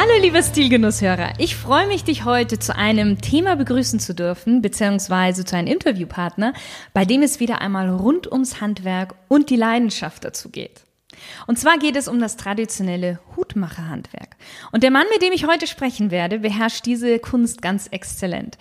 Hallo liebe Stilgenusshörer, ich freue mich, dich heute zu einem Thema begrüßen zu dürfen, beziehungsweise zu einem Interviewpartner, bei dem es wieder einmal rund ums Handwerk und die Leidenschaft dazu geht. Und zwar geht es um das traditionelle Hutmacherhandwerk. Und der Mann, mit dem ich heute sprechen werde, beherrscht diese Kunst ganz exzellent.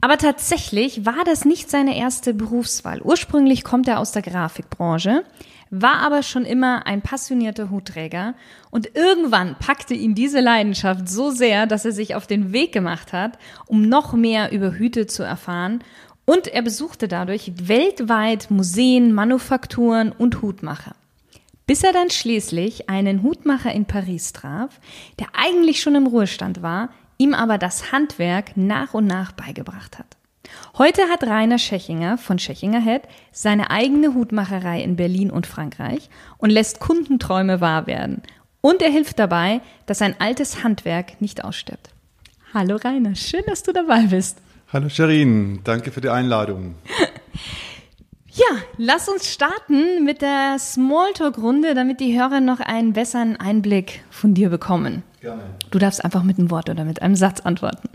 Aber tatsächlich war das nicht seine erste Berufswahl. Ursprünglich kommt er aus der Grafikbranche, war aber schon immer ein passionierter Hutträger und irgendwann packte ihn diese Leidenschaft so sehr, dass er sich auf den Weg gemacht hat, um noch mehr über Hüte zu erfahren und er besuchte dadurch weltweit Museen, Manufakturen und Hutmacher. Bis er dann schließlich einen Hutmacher in Paris traf, der eigentlich schon im Ruhestand war, ihm aber das Handwerk nach und nach beigebracht hat. Heute hat Rainer Schechinger von Schechinger Head seine eigene Hutmacherei in Berlin und Frankreich und lässt Kundenträume wahr werden. Und er hilft dabei, dass ein altes Handwerk nicht ausstirbt. Hallo Rainer, schön, dass du dabei bist. Hallo Sherin, danke für die Einladung. Ja, lass uns starten mit der Smalltalk-Runde, damit die Hörer noch einen besseren Einblick von dir bekommen. Gerne. Du darfst einfach mit einem Wort oder mit einem Satz antworten.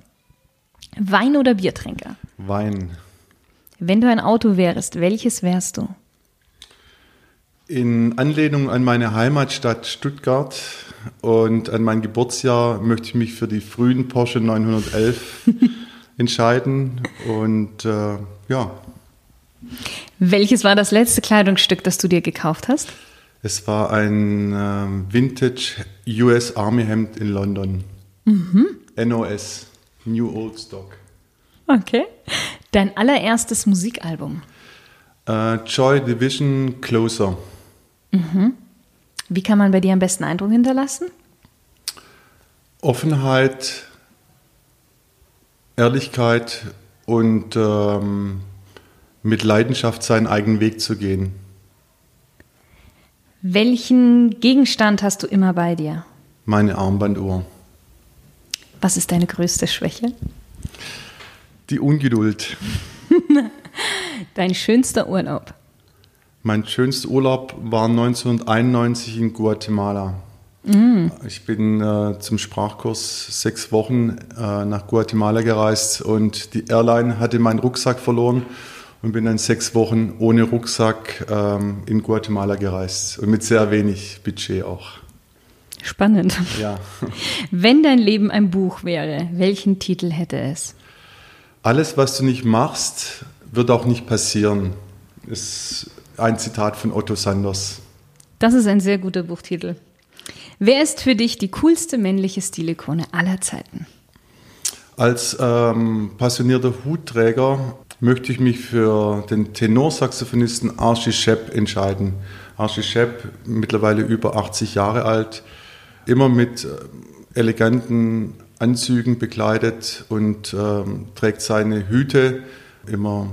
Wein oder Biertrinker? Wein. Wenn du ein Auto wärst, welches wärst du? In Anlehnung an meine Heimatstadt Stuttgart und an mein Geburtsjahr möchte ich mich für die frühen Porsche 911 entscheiden. Und äh, ja, welches war das letzte Kleidungsstück, das du dir gekauft hast? Es war ein äh, Vintage US Army Hemd in London. Mhm. NOS, New Old Stock. Okay. Dein allererstes Musikalbum? Uh, Joy Division Closer. Mhm. Wie kann man bei dir am besten Eindruck hinterlassen? Offenheit, Ehrlichkeit und ähm, mit Leidenschaft seinen eigenen Weg zu gehen. Welchen Gegenstand hast du immer bei dir? Meine Armbanduhr. Was ist deine größte Schwäche? Die Ungeduld. Dein schönster Urlaub? Mein schönster Urlaub war 1991 in Guatemala. Mm. Ich bin äh, zum Sprachkurs sechs Wochen äh, nach Guatemala gereist und die Airline hatte meinen Rucksack verloren und bin dann sechs Wochen ohne Rucksack ähm, in Guatemala gereist und mit sehr wenig Budget auch. Spannend. Ja. Wenn dein Leben ein Buch wäre, welchen Titel hätte es? Alles, was du nicht machst, wird auch nicht passieren. Ist ein Zitat von Otto Sanders. Das ist ein sehr guter Buchtitel. Wer ist für dich die coolste männliche Stilikone aller Zeiten? Als ähm, passionierter Hutträger möchte ich mich für den Tenorsaxophonisten Archie Shepp entscheiden. Archie Shepp, mittlerweile über 80 Jahre alt, immer mit äh, eleganten Anzügen bekleidet und ähm, trägt seine Hüte immer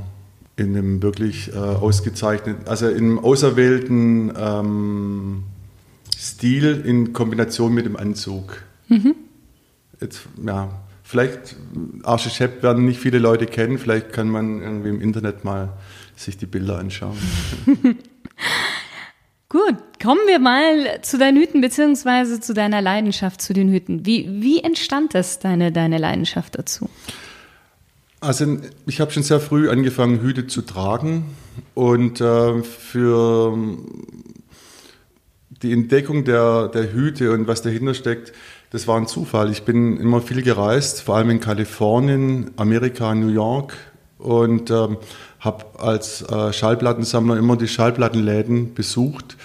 in einem wirklich äh, ausgezeichneten, also in einem auserwählten ähm, Stil in Kombination mit dem Anzug. Mhm. Jetzt, ja, Vielleicht, Arche Schepp werden nicht viele Leute kennen, vielleicht kann man irgendwie im Internet mal sich die Bilder anschauen. Gut, kommen wir mal zu deinen Hüten beziehungsweise zu deiner Leidenschaft zu den Hüten. Wie, wie entstand das, deine, deine Leidenschaft dazu? Also ich habe schon sehr früh angefangen, Hüte zu tragen und äh, für die Entdeckung der, der Hüte und was dahinter steckt, das war ein Zufall. Ich bin immer viel gereist, vor allem in Kalifornien, Amerika, New York und ähm, habe als äh, Schallplattensammler immer die Schallplattenläden besucht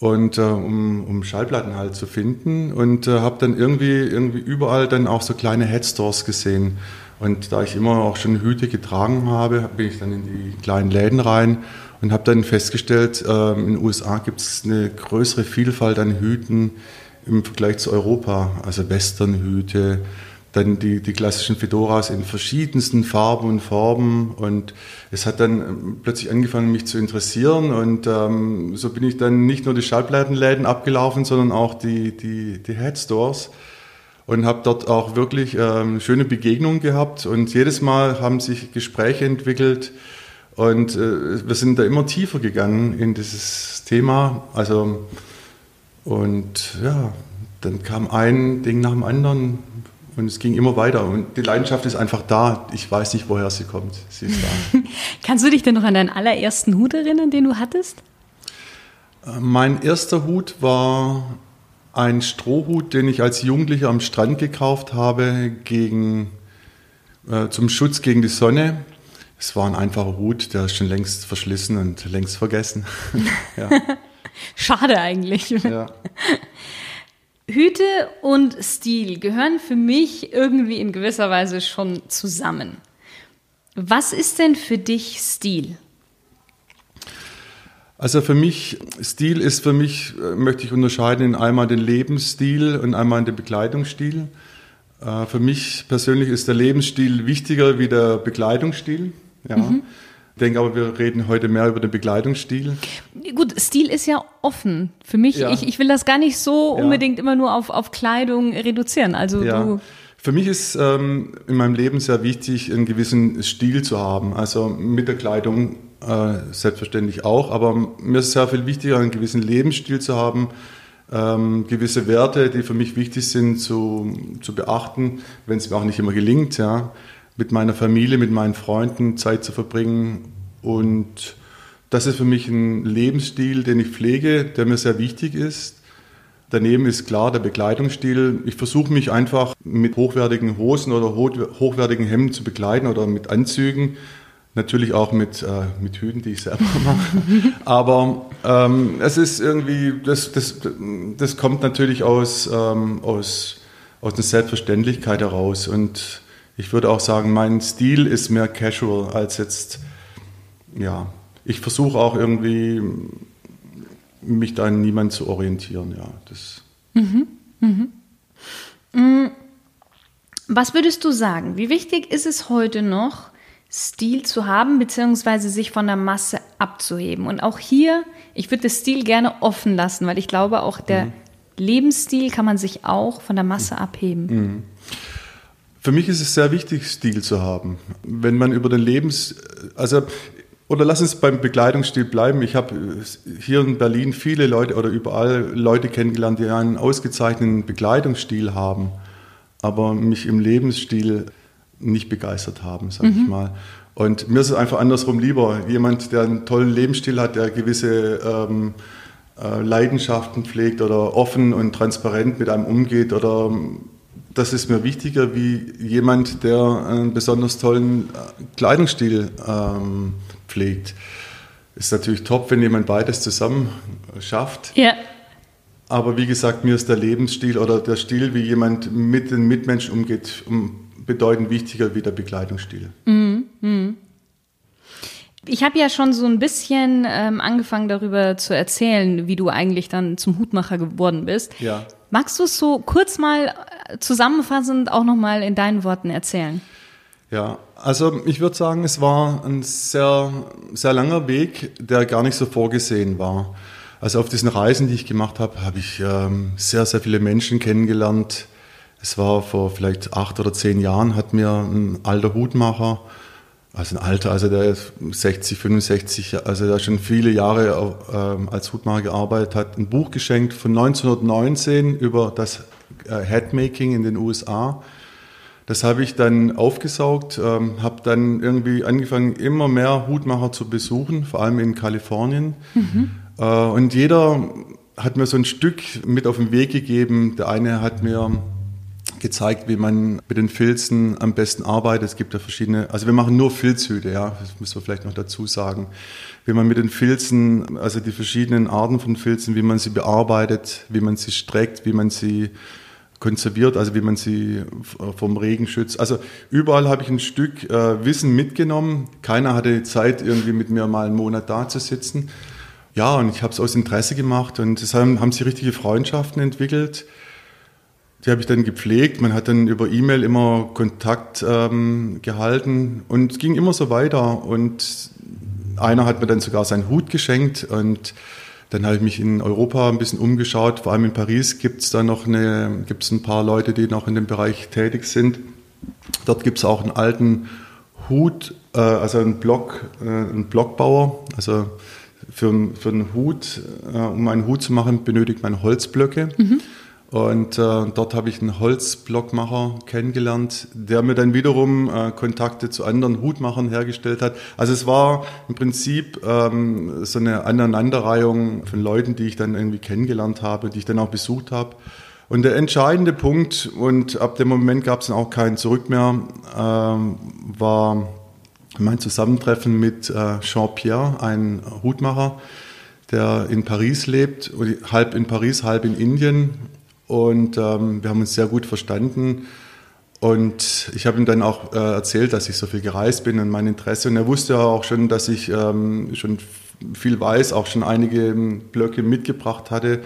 und äh, um, um Schallplatten halt zu finden. Und äh, habe dann irgendwie irgendwie überall dann auch so kleine Headstores gesehen. Und da ich immer auch schon Hüte getragen habe, bin ich dann in die kleinen Läden rein und habe dann festgestellt, äh, in den USA gibt es eine größere Vielfalt an Hüten im Vergleich zu Europa, also Westernhüte, dann die, die klassischen Fedoras in verschiedensten Farben und Formen. Und es hat dann ähm, plötzlich angefangen, mich zu interessieren. Und ähm, so bin ich dann nicht nur die Schallplattenläden abgelaufen, sondern auch die, die, die Headstores. Und habe dort auch wirklich ähm, schöne Begegnungen gehabt. Und jedes Mal haben sich Gespräche entwickelt. Und äh, wir sind da immer tiefer gegangen in dieses Thema. Also, und ja, dann kam ein Ding nach dem anderen und es ging immer weiter. Und die Leidenschaft ist einfach da. Ich weiß nicht, woher sie kommt. Sie ist da. Kannst du dich denn noch an deinen allerersten Hut erinnern, den du hattest? Äh, mein erster Hut war ein Strohhut, den ich als Jugendlicher am Strand gekauft habe, gegen, äh, zum Schutz gegen die Sonne. Es war ein einfacher Hut, der ist schon längst verschlissen und längst vergessen. ja. Schade eigentlich. Ja. Hüte und Stil gehören für mich irgendwie in gewisser Weise schon zusammen. Was ist denn für dich Stil? Also für mich, Stil ist für mich, äh, möchte ich unterscheiden in einmal den Lebensstil und einmal den Bekleidungsstil. Äh, für mich persönlich ist der Lebensstil wichtiger wie der Bekleidungsstil. Ja. Mhm. Ich denke aber, wir reden heute mehr über den Bekleidungsstil. Gut, Stil ist ja offen. Für mich, ja. ich, ich will das gar nicht so ja. unbedingt immer nur auf, auf Kleidung reduzieren. Also ja. du für mich ist ähm, in meinem Leben sehr wichtig, einen gewissen Stil zu haben. Also mit der Kleidung äh, selbstverständlich auch, aber mir ist sehr viel wichtiger, einen gewissen Lebensstil zu haben, ähm, gewisse Werte, die für mich wichtig sind, zu, zu beachten, wenn es mir auch nicht immer gelingt. Ja mit meiner Familie, mit meinen Freunden Zeit zu verbringen. Und das ist für mich ein Lebensstil, den ich pflege, der mir sehr wichtig ist. Daneben ist klar der Bekleidungsstil. Ich versuche mich einfach mit hochwertigen Hosen oder hochwertigen Hemden zu bekleiden oder mit Anzügen. Natürlich auch mit, äh, mit Hüten, die ich selber mache. Aber ähm, es ist irgendwie, das, das, das kommt natürlich aus, ähm, aus, aus einer Selbstverständlichkeit heraus. Und ich würde auch sagen, mein Stil ist mehr casual als jetzt, ja, ich versuche auch irgendwie, mich da an niemand zu orientieren, ja. Das mhm. Mhm. Mm. Was würdest du sagen? Wie wichtig ist es heute noch, Stil zu haben, beziehungsweise sich von der Masse abzuheben? Und auch hier, ich würde das Stil gerne offen lassen, weil ich glaube, auch der mhm. Lebensstil kann man sich auch von der Masse abheben. Für mich ist es sehr wichtig, Stil zu haben. Wenn man über den Lebens, also oder lass uns beim Bekleidungsstil bleiben. Ich habe hier in Berlin viele Leute oder überall Leute kennengelernt, die einen ausgezeichneten Bekleidungsstil haben, aber mich im Lebensstil nicht begeistert haben, sage mhm. ich mal. Und mir ist es einfach andersrum lieber. Jemand, der einen tollen Lebensstil hat, der gewisse ähm, äh, Leidenschaften pflegt oder offen und transparent mit einem umgeht oder das ist mir wichtiger wie jemand, der einen besonders tollen äh, Kleidungsstil ähm, pflegt. Ist natürlich top, wenn jemand beides zusammen schafft. Ja. Aber wie gesagt, mir ist der Lebensstil oder der Stil, wie jemand mit den Mitmenschen umgeht, bedeutend wichtiger wie der Bekleidungsstil. Mhm. Mhm. Ich habe ja schon so ein bisschen ähm, angefangen darüber zu erzählen, wie du eigentlich dann zum Hutmacher geworden bist. Ja. Magst du es so kurz mal äh, zusammenfassend auch nochmal in deinen Worten erzählen? Ja, also ich würde sagen, es war ein sehr, sehr langer Weg, der gar nicht so vorgesehen war. Also auf diesen Reisen, die ich gemacht habe, habe ich ähm, sehr, sehr viele Menschen kennengelernt. Es war vor vielleicht acht oder zehn Jahren, hat mir ein alter Hutmacher also ein Alter, also der ist 60, 65, also der schon viele Jahre äh, als Hutmacher gearbeitet hat, ein Buch geschenkt von 1919 über das äh, Headmaking in den USA. Das habe ich dann aufgesaugt, ähm, habe dann irgendwie angefangen, immer mehr Hutmacher zu besuchen, vor allem in Kalifornien. Mhm. Äh, und jeder hat mir so ein Stück mit auf den Weg gegeben. Der eine hat mir gezeigt, wie man mit den Filzen am besten arbeitet. Es gibt ja verschiedene, also wir machen nur Filzhüte, ja, das müssen wir vielleicht noch dazu sagen. Wie man mit den Filzen, also die verschiedenen Arten von Filzen, wie man sie bearbeitet, wie man sie streckt, wie man sie konserviert, also wie man sie vom Regen schützt. Also überall habe ich ein Stück äh, Wissen mitgenommen. Keiner hatte Zeit, irgendwie mit mir mal einen Monat da zu sitzen. Ja, und ich habe es aus Interesse gemacht und es haben, sich richtige Freundschaften entwickelt. Die habe ich dann gepflegt. Man hat dann über E-Mail immer Kontakt ähm, gehalten und es ging immer so weiter. Und einer hat mir dann sogar seinen Hut geschenkt und dann habe ich mich in Europa ein bisschen umgeschaut. Vor allem in Paris gibt es da noch eine, gibt's ein paar Leute, die noch in dem Bereich tätig sind. Dort gibt es auch einen alten Hut, äh, also einen Block, äh, einen Blockbauer. Also für, für einen Hut, äh, um einen Hut zu machen, benötigt man Holzblöcke. Mhm. Und äh, dort habe ich einen Holzblockmacher kennengelernt, der mir dann wiederum äh, Kontakte zu anderen Hutmachern hergestellt hat. Also es war im Prinzip ähm, so eine Aneinanderreihung von Leuten, die ich dann irgendwie kennengelernt habe, die ich dann auch besucht habe. Und der entscheidende Punkt, und ab dem Moment gab es dann auch kein Zurück mehr, ähm, war mein Zusammentreffen mit äh, Jean-Pierre, ein Hutmacher, der in Paris lebt, halb in Paris, halb in Indien und ähm, wir haben uns sehr gut verstanden. Und ich habe ihm dann auch äh, erzählt, dass ich so viel gereist bin und mein Interesse. Und er wusste auch schon, dass ich ähm, schon viel weiß, auch schon einige ähm, Blöcke mitgebracht hatte.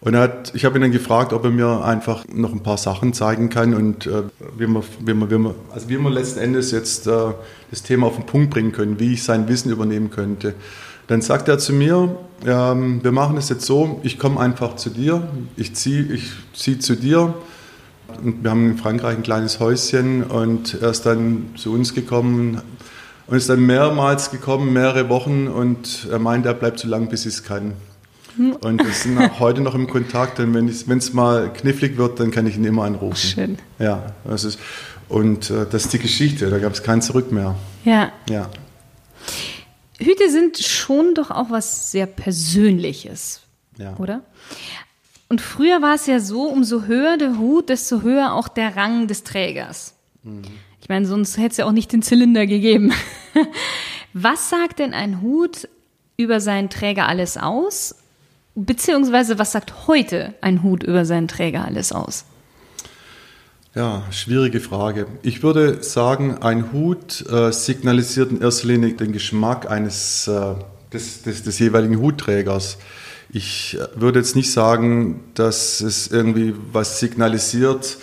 Und hat, ich habe ihn dann gefragt, ob er mir einfach noch ein paar Sachen zeigen kann und äh, wie, wir, wie, wir, wie, wir, also wie wir letzten Endes jetzt äh, das Thema auf den Punkt bringen können, wie ich sein Wissen übernehmen könnte. Dann sagt er zu mir, ähm, wir machen es jetzt so, ich komme einfach zu dir, ich ziehe ich zieh zu dir. Und wir haben in Frankreich ein kleines Häuschen und er ist dann zu uns gekommen und ist dann mehrmals gekommen, mehrere Wochen und er meint, er bleibt so lange, bis ich es kann. Und wir sind auch heute noch im Kontakt und wenn es mal knifflig wird, dann kann ich ihn immer anrufen. Schön. Ja, das ist, und äh, das ist die Geschichte, da gab es kein Zurück mehr. Ja. Ja. Hüte sind schon doch auch was sehr Persönliches, ja. oder? Und früher war es ja so, umso höher der Hut, desto höher auch der Rang des Trägers. Mhm. Ich meine, sonst hätte es ja auch nicht den Zylinder gegeben. was sagt denn ein Hut über seinen Träger alles aus? Beziehungsweise was sagt heute ein Hut über seinen Träger alles aus? Ja, schwierige Frage. Ich würde sagen, ein Hut äh, signalisiert in erster Linie den Geschmack eines äh, des, des, des, jeweiligen Hutträgers. Ich äh, würde jetzt nicht sagen, dass es irgendwie was signalisiert,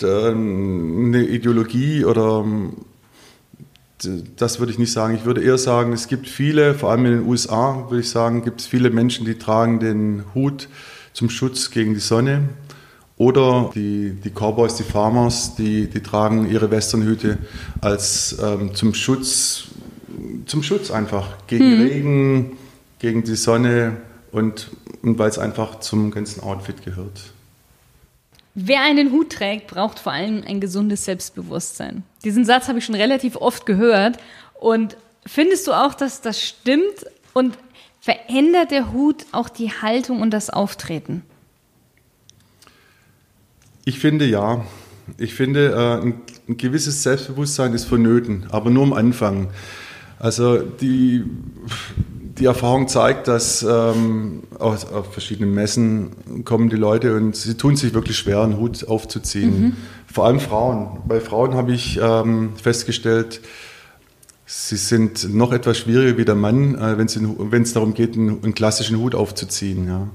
eine Ideologie oder das würde ich nicht sagen. Ich würde eher sagen, es gibt viele, vor allem in den USA, würde ich sagen, gibt es viele Menschen, die tragen den Hut zum Schutz gegen die Sonne. Oder die, die Cowboys, die Farmers, die, die tragen ihre Westernhüte als ähm, zum Schutz, zum Schutz einfach gegen hm. Regen, gegen die Sonne und, und weil es einfach zum ganzen Outfit gehört. Wer einen Hut trägt, braucht vor allem ein gesundes Selbstbewusstsein. Diesen Satz habe ich schon relativ oft gehört. Und findest du auch, dass das stimmt? Und verändert der Hut auch die Haltung und das Auftreten? Ich finde ja. Ich finde, äh, ein, ein, gewisses Selbstbewusstsein ist vonnöten, aber nur am Anfang. Also die, die Erfahrung zeigt, dass ähm, auf, auf, verschiedenen Messen kommen die Leute und sie tun sich wirklich schwer, einen Hut aufzuziehen. Mhm. Vor allem Frauen. Bei Frauen habe ich ähm, festgestellt, sie sind noch etwas schwieriger wie der Mann, äh, wenn es darum geht, einen, einen klassischen Hut aufzuziehen. Ja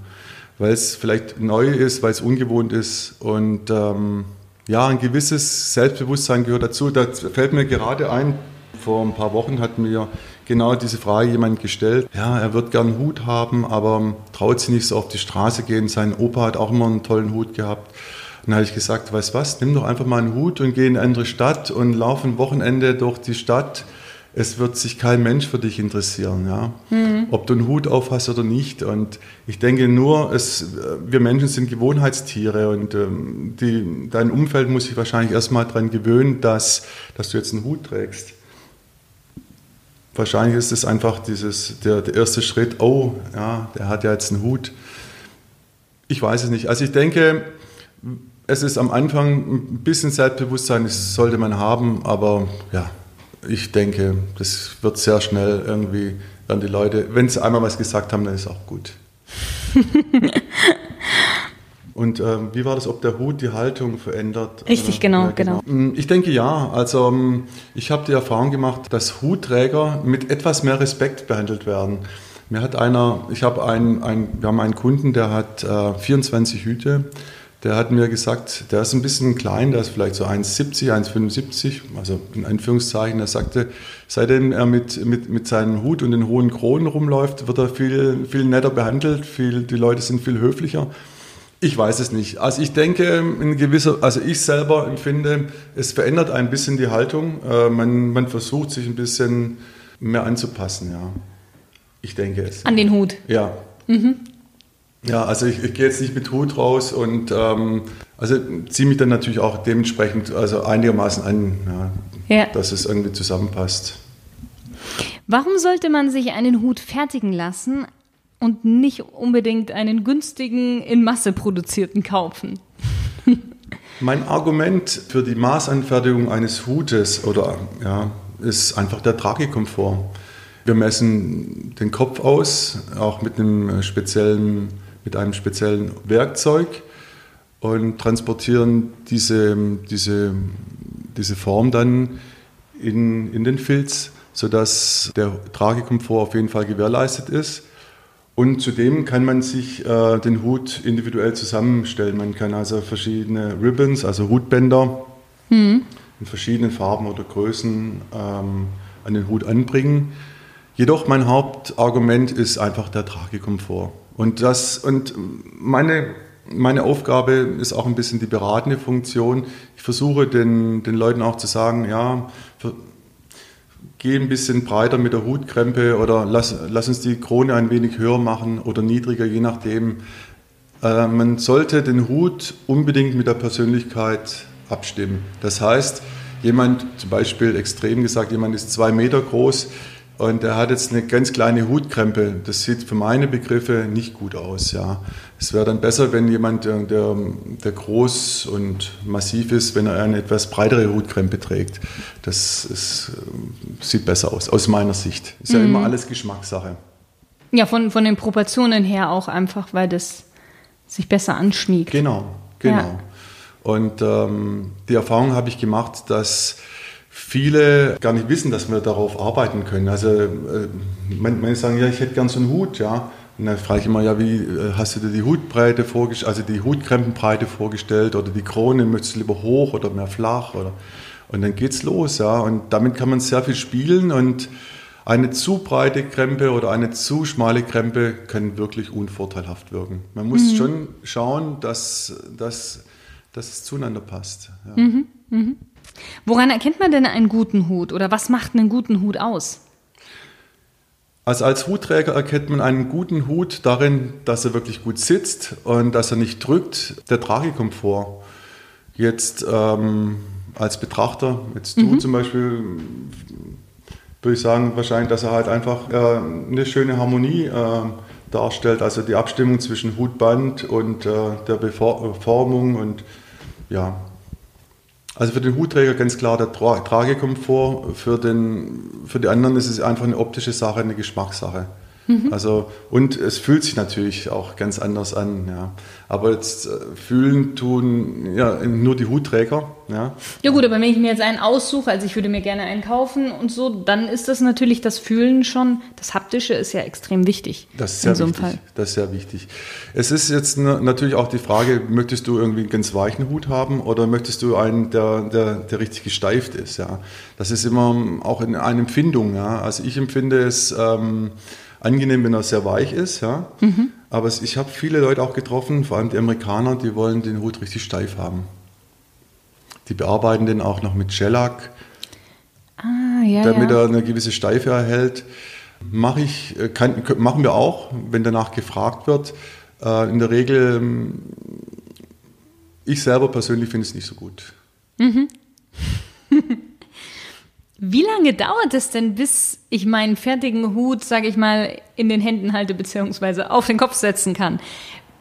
weil es vielleicht neu ist, weil es ungewohnt ist und ähm, ja, ein gewisses Selbstbewusstsein gehört dazu. Da fällt mir gerade ein, vor ein paar Wochen hat mir genau diese Frage jemand gestellt. Ja, er wird gern einen Hut haben, aber traut sich nicht so auf die Straße gehen. Sein Opa hat auch immer einen tollen Hut gehabt. Dann habe ich gesagt, weißt was, nimm doch einfach mal einen Hut und geh in eine andere Stadt und lauf ein Wochenende durch die Stadt es wird sich kein Mensch für dich interessieren, ja? Mhm. ob du einen Hut auf hast oder nicht. Und ich denke nur, es, wir Menschen sind Gewohnheitstiere und ähm, die, dein Umfeld muss sich wahrscheinlich erstmal daran gewöhnen, dass, dass du jetzt einen Hut trägst. Wahrscheinlich ist es einfach dieses, der, der erste Schritt, oh, ja, der hat ja jetzt einen Hut. Ich weiß es nicht. Also ich denke, es ist am Anfang ein bisschen Selbstbewusstsein, das sollte man haben, aber ja, ich denke, das wird sehr schnell irgendwie, werden die Leute, wenn sie einmal was gesagt haben, dann ist es auch gut. Und ähm, wie war das, ob der Hut die Haltung verändert? Richtig, genau, ja, genau, genau. Mm, ich denke ja. Also ähm, ich habe die Erfahrung gemacht, dass Hutträger mit etwas mehr Respekt behandelt werden. Mir hat einer, ich habe einen, ein, wir haben einen Kunden, der hat äh, 24 Hüte der hat mir gesagt, der ist ein bisschen klein, der ist vielleicht so 1,70, 1,75, also in Anführungszeichen. Er sagte, seitdem er mit, mit, mit seinem Hut und den hohen Kronen rumläuft, wird er viel, viel netter behandelt, viel, die Leute sind viel höflicher. Ich weiß es nicht. Also ich denke, in gewisser, also ich selber empfinde, es verändert ein bisschen die Haltung. Äh, man, man versucht sich ein bisschen mehr anzupassen, ja. Ich denke es. An den Hut. Ja. Mhm. Ja, also ich, ich, gehe jetzt nicht mit Hut raus und ähm, also ziehe mich dann natürlich auch dementsprechend also einigermaßen an, ja, ja. dass es irgendwie zusammenpasst. Warum sollte man sich einen Hut fertigen lassen und nicht unbedingt einen günstigen, in Masse produzierten kaufen? mein Argument für die Maßanfertigung eines Hutes oder ja, ist einfach der Tragekomfort. Wir messen den Kopf aus, auch mit einem speziellen mit einem speziellen Werkzeug und transportieren diese, diese, diese Form dann in, in den Filz, sodass der Tragekomfort auf jeden Fall gewährleistet ist. Und zudem kann man sich äh, den Hut individuell zusammenstellen. Man kann also verschiedene Ribbons, also Hutbänder mhm. in verschiedenen Farben oder Größen ähm, an den Hut anbringen. Jedoch mein Hauptargument ist einfach der Tragekomfort. Und, das, und meine, meine Aufgabe ist auch ein bisschen die beratende Funktion. Ich versuche den, den Leuten auch zu sagen, ja, geh ein bisschen breiter mit der Hutkrempe oder lass, lass uns die Krone ein wenig höher machen oder niedriger, je nachdem. Äh, man sollte den Hut unbedingt mit der Persönlichkeit abstimmen. Das heißt, jemand, zum Beispiel extrem gesagt, jemand ist zwei Meter groß, und er hat jetzt eine ganz kleine Hutkrempe. Das sieht für meine Begriffe nicht gut aus. Ja. Es wäre dann besser, wenn jemand, der, der, groß und massiv ist, wenn er eine etwas breitere Hutkrempe trägt. Das ist, sieht besser aus, aus meiner Sicht. Ist ja mhm. immer alles Geschmackssache. Ja, von, von den Proportionen her auch einfach, weil das sich besser anschmiegt. Genau, genau. Ja. Und ähm, die Erfahrung habe ich gemacht, dass viele gar nicht wissen, dass wir darauf arbeiten können. Also äh, manche sagen, ja, ich hätte gern so einen Hut, ja. Und dann frage ich immer, ja, wie äh, hast du dir die Hutbreite vorgestellt, also die Hutkrempenbreite vorgestellt oder die Krone, möchtest du lieber hoch oder mehr flach oder und dann geht's los, ja. Und damit kann man sehr viel spielen und eine zu breite Krempe oder eine zu schmale Krempe kann wirklich unvorteilhaft wirken. Man muss mhm. schon schauen, dass, dass, dass es zueinander passt. Ja. Mhm. Mhm. Woran erkennt man denn einen guten Hut oder was macht einen guten Hut aus? Also als Hutträger erkennt man einen guten Hut darin, dass er wirklich gut sitzt und dass er nicht drückt. Der Tragekomfort. Jetzt ähm, als Betrachter, jetzt du mhm. zum Beispiel, würde ich sagen, wahrscheinlich, dass er halt einfach äh, eine schöne Harmonie äh, darstellt. Also die Abstimmung zwischen Hutband und äh, der Beformung und ja, also für den Hutträger ganz klar der Tra Tragekomfort, für, den, für die anderen ist es einfach eine optische Sache, eine Geschmackssache. Mhm. Also, und es fühlt sich natürlich auch ganz anders an. Ja. Aber jetzt äh, fühlen tun ja nur die Hutträger. Ja. ja gut, aber wenn ich mir jetzt einen aussuche, also ich würde mir gerne einen kaufen und so, dann ist das natürlich das Fühlen schon, das Haptische ist ja extrem wichtig. Das ist sehr so wichtig. Fall. Das ist sehr wichtig. Es ist jetzt natürlich auch die Frage, möchtest du irgendwie einen ganz weichen Hut haben oder möchtest du einen, der, der, der richtig gesteift ist? Ja. Das ist immer auch in einer Empfindung. Ja. Also ich empfinde es... Ähm, angenehm, wenn er sehr weich ist. Ja. Mhm. Aber ich habe viele Leute auch getroffen, vor allem die Amerikaner, die wollen den Hut richtig steif haben. Die bearbeiten den auch noch mit Shellac, ah, ja, damit ja. er eine gewisse Steife erhält. Mache ich, äh, kann, machen wir auch, wenn danach gefragt wird. Äh, in der Regel, ähm, ich selber persönlich finde es nicht so gut. Mhm. Wie lange dauert es denn, bis ich meinen fertigen Hut, sage ich mal, in den Händen halte beziehungsweise auf den Kopf setzen kann,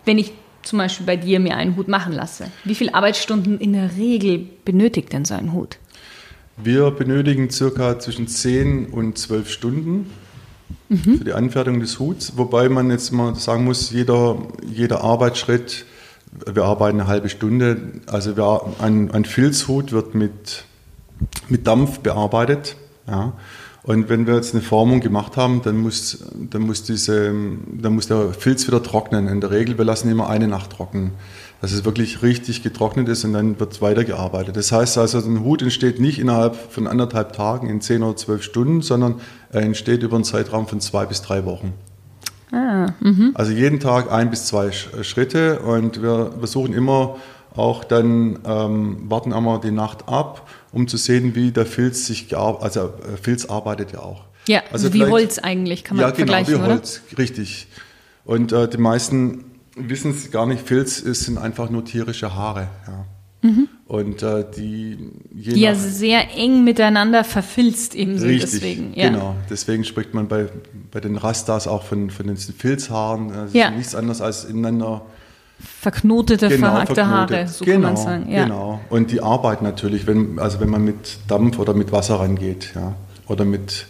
wenn ich zum Beispiel bei dir mir einen Hut machen lasse? Wie viele Arbeitsstunden in der Regel benötigt denn so ein Hut? Wir benötigen circa zwischen 10 und 12 Stunden mhm. für die Anfertigung des Huts, wobei man jetzt mal sagen muss, jeder, jeder Arbeitsschritt, wir arbeiten eine halbe Stunde, also wir, ein, ein Filzhut wird mit mit Dampf bearbeitet. Ja. Und wenn wir jetzt eine Formung gemacht haben, dann muss, dann muss, diese, dann muss der Filz wieder trocknen. In der Regel, wir lassen immer eine Nacht trocken. dass es wirklich richtig getrocknet ist und dann wird weitergearbeitet. Das heißt also, ein Hut entsteht nicht innerhalb von anderthalb Tagen in zehn oder zwölf Stunden, sondern er entsteht über einen Zeitraum von zwei bis drei Wochen. Ah, mhm. also jeden Tag ein bis zwei Schritte und wir versuchen immer auch dann, ähm, warten einmal die Nacht ab, um zu sehen, wie der Filz sich, also äh, Filz arbeitet ja auch. Ja, also wie Holz eigentlich, kann man ja, genau, vergleichen, wie Holz, oder? richtig. Und äh, die meisten wissen es gar nicht, Filz sind einfach nur tierische Haare. Ja. Mhm. Und äh, die, die ja sehr eng miteinander verfilzt eben sind Richtig, deswegen. Ja. Genau, deswegen spricht man bei, bei den Rastas auch von, von den Filzhaaren. Das ja. ist nichts anderes als ineinander verknotete, genau, verhackte Haare, so genau, kann man sagen. Ja. Genau. Und die Arbeit natürlich, wenn, also wenn man mit Dampf oder mit Wasser rangeht, ja, oder mit,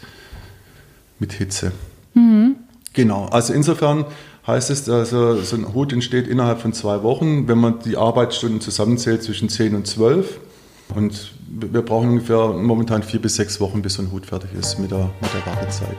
mit Hitze. Mhm. Genau. Also insofern heißt es, also so ein Hut entsteht innerhalb von zwei Wochen, wenn man die Arbeitsstunden zusammenzählt zwischen 10 und 12. Und wir brauchen ungefähr momentan vier bis sechs Wochen, bis so ein Hut fertig ist mit der, mit der Wartezeit.